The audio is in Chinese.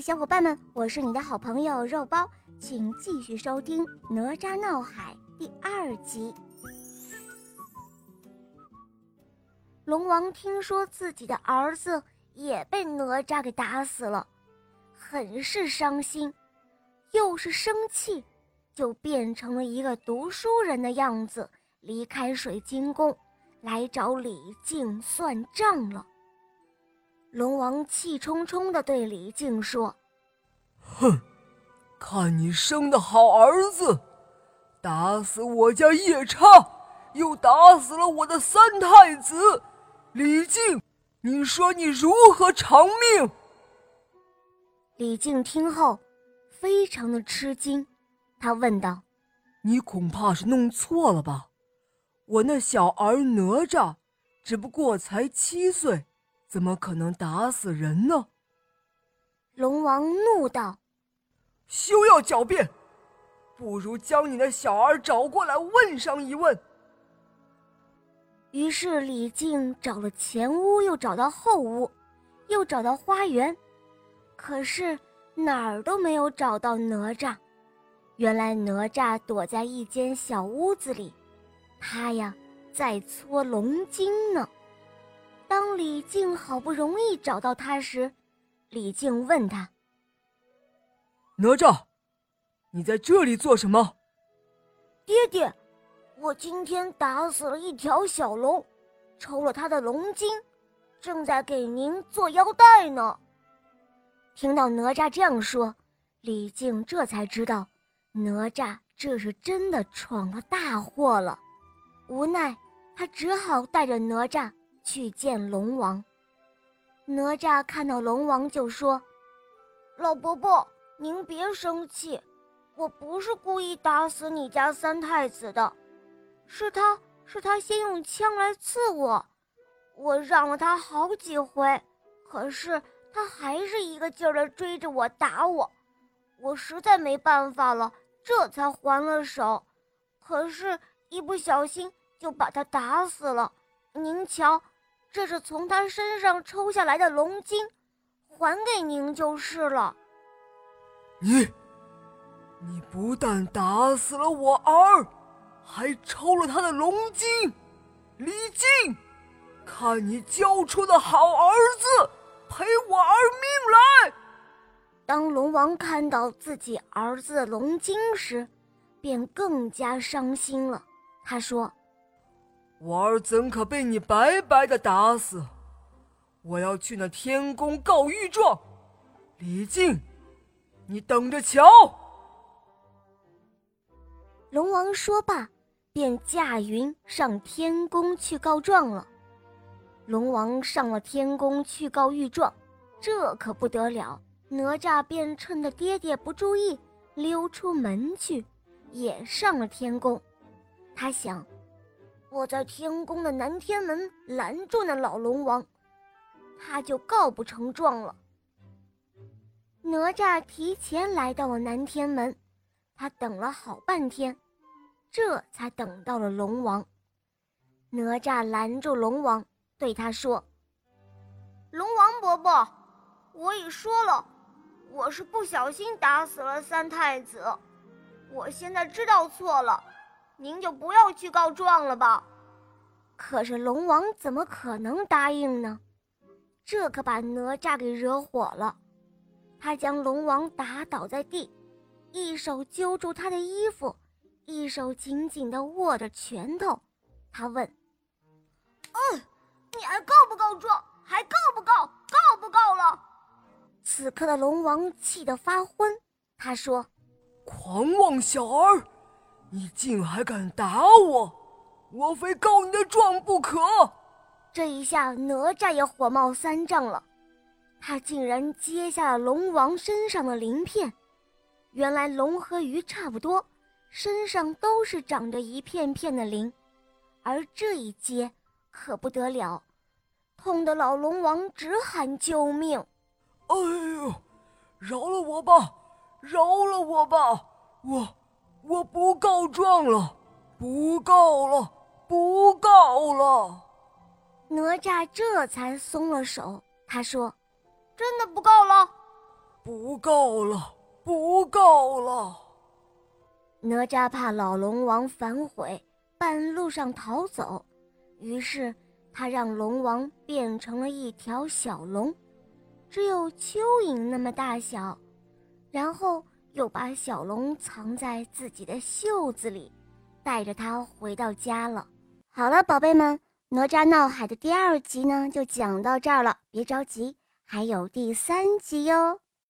小伙伴们，我是你的好朋友肉包，请继续收听《哪吒闹海》第二集。龙王听说自己的儿子也被哪吒给打死了，很是伤心，又是生气，就变成了一个读书人的样子，离开水晶宫，来找李靖算账了。龙王气冲冲地对李靖说：“哼，看你生的好儿子，打死我家夜叉，又打死了我的三太子，李靖，你说你如何偿命？”李靖听后，非常的吃惊，他问道：“你恐怕是弄错了吧？我那小儿哪吒，只不过才七岁。”怎么可能打死人呢？龙王怒道：“休要狡辩，不如将你的小儿找过来问上一问。”于是李靖找了前屋，又找到后屋，又找到花园，可是哪儿都没有找到哪吒。原来哪吒躲在一间小屋子里，他呀在搓龙筋呢。当李靖好不容易找到他时，李靖问他：“哪吒，你在这里做什么？”“爹爹，我今天打死了一条小龙，抽了他的龙筋，正在给您做腰带呢。”听到哪吒这样说，李靖这才知道，哪吒这是真的闯了大祸了。无奈，他只好带着哪吒。去见龙王。哪吒看到龙王就说：“老伯伯，您别生气，我不是故意打死你家三太子的，是他是他先用枪来刺我，我让了他好几回，可是他还是一个劲儿的追着我打我，我实在没办法了，这才还了手，可是，一不小心就把他打死了。您瞧。”这是从他身上抽下来的龙筋，还给您就是了。你，你不但打死了我儿，还抽了他的龙筋，李靖，看你教出的好儿子，赔我儿命来！当龙王看到自己儿子的龙筋时，便更加伤心了。他说。我儿怎可被你白白的打死？我要去那天宫告御状。李靖，你等着瞧！龙王说罢，便驾云上天宫去告状了。龙王上了天宫去告御状，这可不得了！哪吒便趁着爹爹不注意，溜出门去，也上了天宫。他想。我在天宫的南天门拦住那老龙王，他就告不成状了。哪吒提前来到了南天门，他等了好半天，这才等到了龙王。哪吒拦住龙王，对他说：“龙王伯伯，我已说了，我是不小心打死了三太子，我现在知道错了。”您就不要去告状了吧。可是龙王怎么可能答应呢？这可把哪吒给惹火了。他将龙王打倒在地，一手揪住他的衣服，一手紧紧地握着拳头。他问：“嗯，你还告不告状？还告不告？告不告了？”此刻的龙王气得发昏。他说：“狂妄小儿！”你竟还敢打我！我非告你的状不可！这一下，哪吒也火冒三丈了。他竟然揭下了龙王身上的鳞片。原来龙和鱼差不多，身上都是长着一片片的鳞，而这一揭可不得了，痛得老龙王直喊救命！哎呦，饶了我吧，饶了我吧，我。我不告状了，不告了，不告了。哪吒这才松了手。他说：“真的不告了？不告了，不告了！哪吒怕老龙王反悔，半路上逃走，于是他让龙王变成了一条小龙，只有蚯蚓那么大小，然后又把小龙藏在自己的袖子里，带着他回到家了。好了，宝贝们，哪吒闹海的第二集呢，就讲到这儿了，别着急，还有第三集哟。